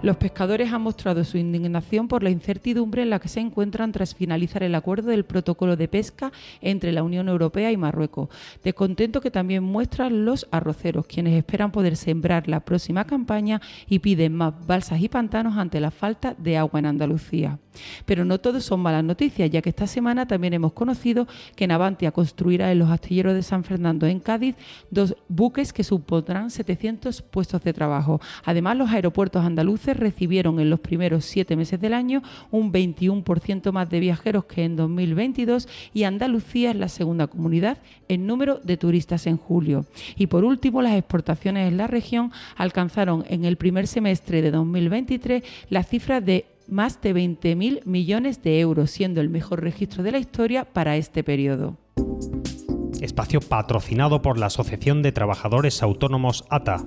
Los pescadores han mostrado su indignación por la incertidumbre en la que se encuentran tras finalizar el acuerdo del protocolo de pesca entre la Unión Europea y Marruecos. Descontento que también muestran los arroceros, quienes esperan poder sembrar la próxima campaña y piden más balsas y pantanos ante la falta de agua en Andalucía. Pero no todo son malas noticias, ya que esta semana también hemos conocido que Navantia construirá en los astilleros de San Fernando en Cádiz dos buques que supondrán 700 puestos de trabajo. Además, los aeropuertos andaluces recibieron en los primeros siete meses del año un 21% más de viajeros que en 2022 y Andalucía es la segunda comunidad en número de turistas en julio. Y por último, las exportaciones en la región alcanzaron en el primer semestre de 2023 la cifra de más de 20.000 millones de euros, siendo el mejor registro de la historia para este periodo. Espacio patrocinado por la Asociación de Trabajadores Autónomos ATA.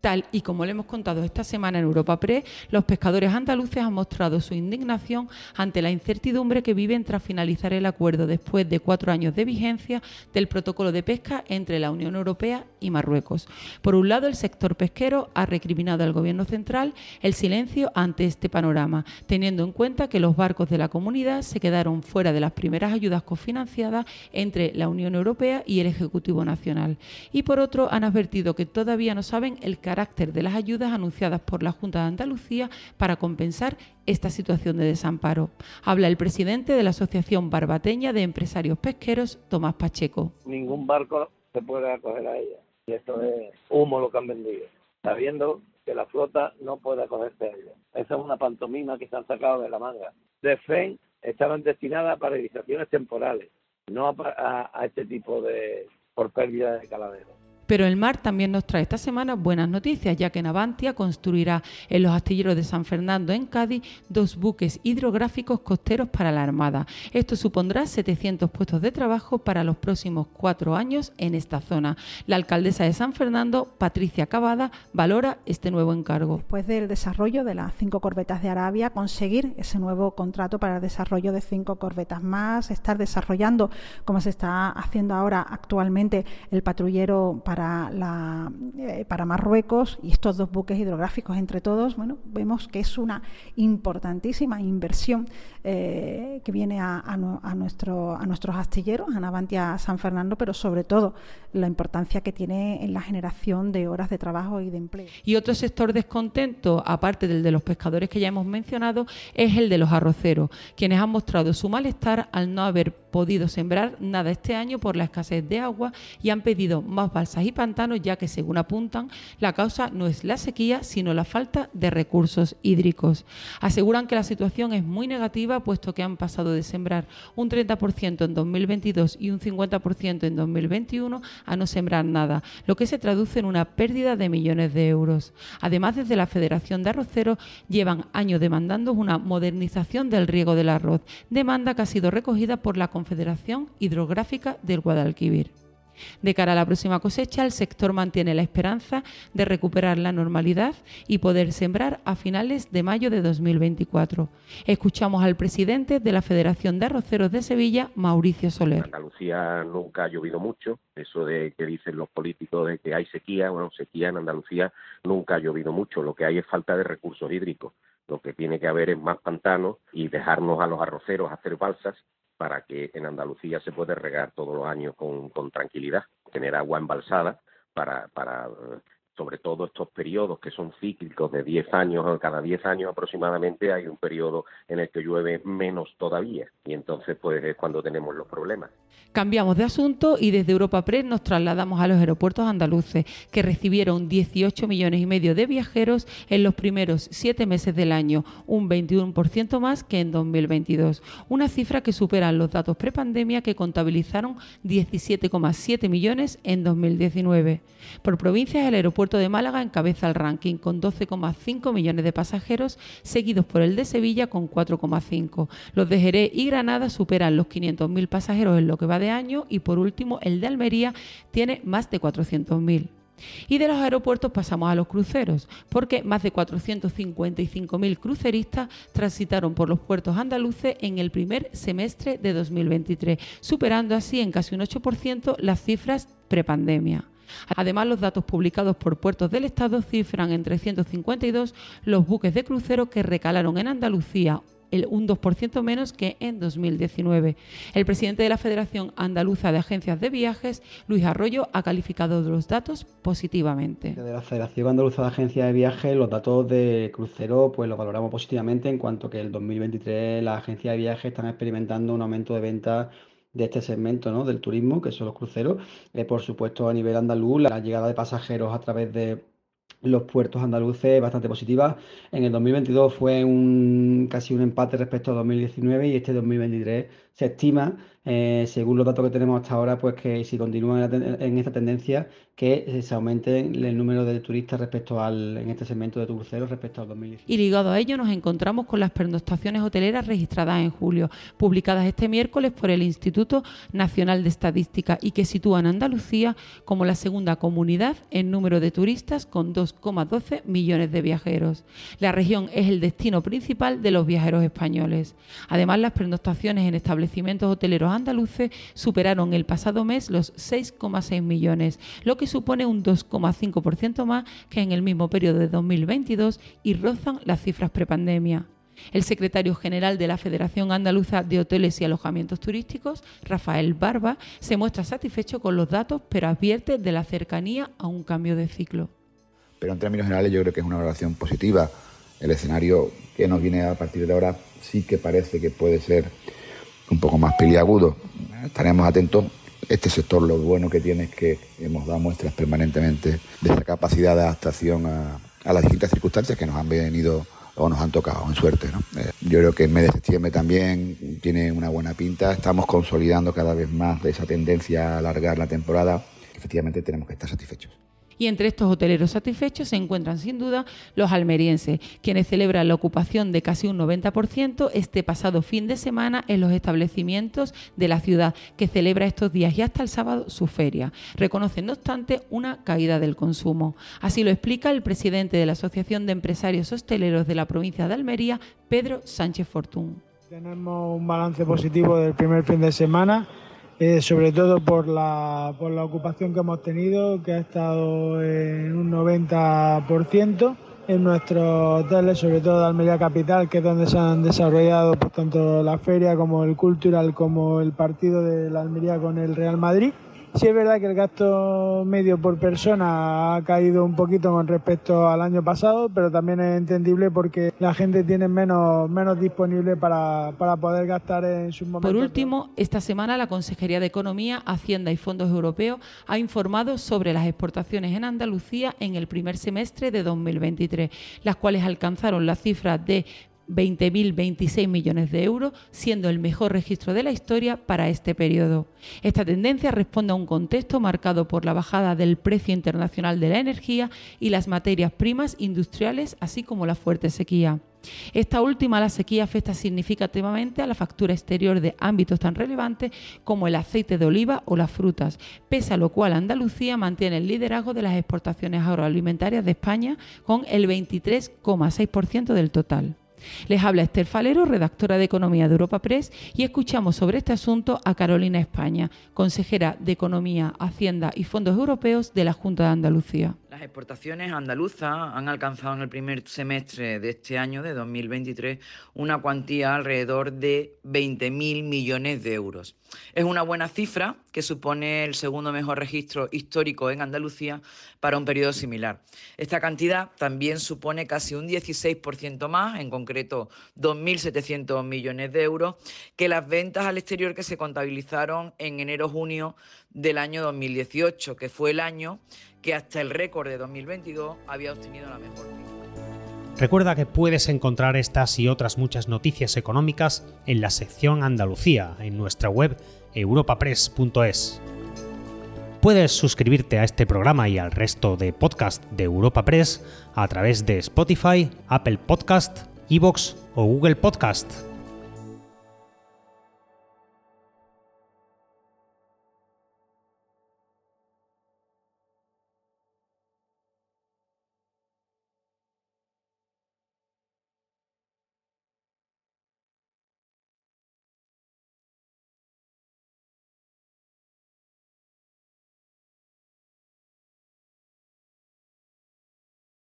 Tal y como le hemos contado esta semana en Europa Press, los pescadores andaluces han mostrado su indignación ante la incertidumbre que viven tras finalizar el acuerdo después de cuatro años de vigencia del protocolo de pesca entre la Unión Europea y Marruecos. Por un lado, el sector pesquero ha recriminado al Gobierno central el silencio ante este panorama, teniendo en cuenta que los barcos de la comunidad se quedaron fuera de las primeras ayudas cofinanciadas entre la Unión Europea y el Ejecutivo Nacional. Y por otro, han advertido que todavía no saben el carácter de las ayudas anunciadas por la Junta de Andalucía para compensar esta situación de desamparo. Habla el presidente de la Asociación Barbateña de Empresarios Pesqueros, Tomás Pacheco. Ningún barco se puede acoger a ella. Y esto es humo lo que han vendido, sabiendo que la flota no puede acogerse a. Esa es una pantomima que se han sacado de la manga. De FEN estaban destinadas a paralizaciones temporales, no a, a este tipo de por pérdida de caladeros. Pero el mar también nos trae esta semana buenas noticias, ya que Navantia construirá en los astilleros de San Fernando en Cádiz dos buques hidrográficos costeros para la Armada. Esto supondrá 700 puestos de trabajo para los próximos cuatro años en esta zona. La alcaldesa de San Fernando, Patricia Cavada, valora este nuevo encargo. Después del desarrollo de las cinco corbetas de Arabia, conseguir ese nuevo contrato para el desarrollo de cinco corbetas más, estar desarrollando, como se está haciendo ahora actualmente, el patrullero para eh, para Marruecos y estos dos buques hidrográficos entre todos, bueno, vemos que es una importantísima inversión eh, que viene a, a, nuestro, a nuestros astilleros, a Navantia San Fernando, pero sobre todo la importancia que tiene en la generación de horas de trabajo y de empleo. Y otro sector descontento, aparte del de los pescadores que ya hemos mencionado, es el de los arroceros, quienes han mostrado su malestar al no haber podido sembrar nada este año por la escasez de agua y han pedido más balsas y pantanos, ya que según apuntan, la causa no es la sequía, sino la falta de recursos hídricos. Aseguran que la situación es muy negativa, puesto que han pasado de sembrar un 30% en 2022 y un 50% en 2021 a no sembrar nada, lo que se traduce en una pérdida de millones de euros. Además, desde la Federación de Arroceros llevan años demandando una modernización del riego del arroz, demanda que ha sido recogida por la Confederación Hidrográfica del Guadalquivir. De cara a la próxima cosecha, el sector mantiene la esperanza de recuperar la normalidad y poder sembrar a finales de mayo de 2024. Escuchamos al presidente de la Federación de Arroceros de Sevilla, Mauricio Soler. En Andalucía nunca ha llovido mucho, eso de que dicen los políticos de que hay sequía, bueno, sequía en Andalucía nunca ha llovido mucho, lo que hay es falta de recursos hídricos. Lo que tiene que haber es más pantanos y dejarnos a los arroceros hacer balsas para que en Andalucía se pueda regar todos los años con, con tranquilidad, tener agua embalsada para, para sobre todo estos periodos que son cíclicos de 10 años, cada 10 años aproximadamente hay un periodo en el que llueve menos todavía y entonces pues es cuando tenemos los problemas. Cambiamos de asunto y desde Europa Press nos trasladamos a los aeropuertos andaluces que recibieron 18 millones y medio de viajeros en los primeros siete meses del año, un 21% más que en 2022, una cifra que supera los datos prepandemia que contabilizaron 17,7 millones en 2019. Por provincias el aeropuerto aeropuerto de Málaga encabeza el ranking con 12,5 millones de pasajeros, seguidos por el de Sevilla con 4,5. Los de Jerez y Granada superan los 500.000 pasajeros en lo que va de año y por último el de Almería tiene más de 400.000. Y de los aeropuertos pasamos a los cruceros, porque más de 455.000 cruceristas transitaron por los puertos andaluces en el primer semestre de 2023, superando así en casi un 8% las cifras prepandemia. Además, los datos publicados por puertos del Estado cifran en 352 los buques de crucero que recalaron en Andalucía, el, un 2% menos que en 2019. El presidente de la Federación Andaluza de Agencias de Viajes, Luis Arroyo, ha calificado los datos positivamente. De la Federación Andaluza de Agencias de Viajes, los datos de crucero pues los valoramos positivamente en cuanto que el 2023 las agencias de viajes están experimentando un aumento de ventas de este segmento ¿no? del turismo, que son los cruceros. Eh, por supuesto, a nivel andaluz, la llegada de pasajeros a través de los puertos andaluces bastante positivas. En el 2022 fue un, casi un empate respecto a 2019 y este 2023 se estima, eh, según los datos que tenemos hasta ahora, pues que si continúa en, esta tendencia, que se aumente el número de turistas respecto al, en este segmento de cruceros respecto al 2019. Y ligado a ello nos encontramos con las pernoctaciones hoteleras registradas en julio, publicadas este miércoles por el Instituto Nacional de Estadística y que sitúan Andalucía como la segunda comunidad en número de turistas con 2,12 millones de viajeros. La región es el destino principal de los viajeros españoles. Además, las pernoctaciones en establecimientos hoteleros andaluces superaron el pasado mes los 6,6 millones, lo que supone un 2,5% más que en el mismo periodo de 2022 y rozan las cifras prepandemia. El secretario general de la Federación Andaluza de Hoteles y Alojamientos Turísticos, Rafael Barba, se muestra satisfecho con los datos, pero advierte de la cercanía a un cambio de ciclo. Pero en términos generales yo creo que es una valoración positiva. El escenario que nos viene a partir de ahora sí que parece que puede ser un poco más peliagudo. Estaremos atentos. Este sector lo bueno que tiene es que hemos dado muestras permanentemente de esa capacidad de adaptación a, las distintas circunstancias que nos han venido o nos han tocado, en suerte. Eh, yo creo que el mes de septiembre también tiene una buena pinta. Estamos consolidando cada vez más esa tendencia a alargar la temporada. Efectivamente tenemos que estar satisfechos. Y entre estos hoteleros satisfechos se encuentran sin duda los almerienses, quienes celebran la ocupación de casi un 90% este pasado fin de semana en los establecimientos de la ciudad, que celebra estos días y hasta el sábado su feria. Reconocen, no obstante, una caída del consumo. Así lo explica el presidente de la Asociación de Empresarios Hosteleros de la provincia de Almería, Pedro Sánchez Fortún. Tenemos un balance positivo del primer fin de semana eh, sobre todo por la, por la ocupación que hemos tenido, que ha estado en un 90% en nuestros hoteles, sobre todo de Almería Capital, que es donde se han desarrollado pues, tanto la feria como el cultural, como el partido de la Almería con el Real Madrid. Sí es verdad que el gasto medio por persona ha caído un poquito con respecto al año pasado, pero también es entendible porque la gente tiene menos, menos disponible para, para poder gastar en sus momentos. Por último, esta semana la Consejería de Economía, Hacienda y Fondos Europeos ha informado sobre las exportaciones en Andalucía en el primer semestre de 2023, las cuales alcanzaron la cifra de 20.026 millones de euros, siendo el mejor registro de la historia para este periodo. Esta tendencia responde a un contexto marcado por la bajada del precio internacional de la energía y las materias primas industriales, así como la fuerte sequía. Esta última, la sequía, afecta significativamente a la factura exterior de ámbitos tan relevantes como el aceite de oliva o las frutas, pese a lo cual Andalucía mantiene el liderazgo de las exportaciones agroalimentarias de España con el 23,6% del total. Les habla Esther Falero, redactora de Economía de Europa Press, y escuchamos sobre este asunto a Carolina España, consejera de Economía, Hacienda y Fondos Europeos de la Junta de Andalucía. Las exportaciones andaluzas han alcanzado en el primer semestre de este año, de 2023, una cuantía alrededor de 20.000 millones de euros. Es una buena cifra que supone el segundo mejor registro histórico en Andalucía para un periodo similar. Esta cantidad también supone casi un 16% más, en concreto 2.700 millones de euros, que las ventas al exterior que se contabilizaron en enero-junio del año 2018, que fue el año que hasta el récord de 2022 había obtenido la mejor Recuerda que puedes encontrar estas y otras muchas noticias económicas en la sección Andalucía, en nuestra web europapress.es. Puedes suscribirte a este programa y al resto de podcast de Europa Press a través de Spotify, Apple Podcast, Evox o Google Podcast.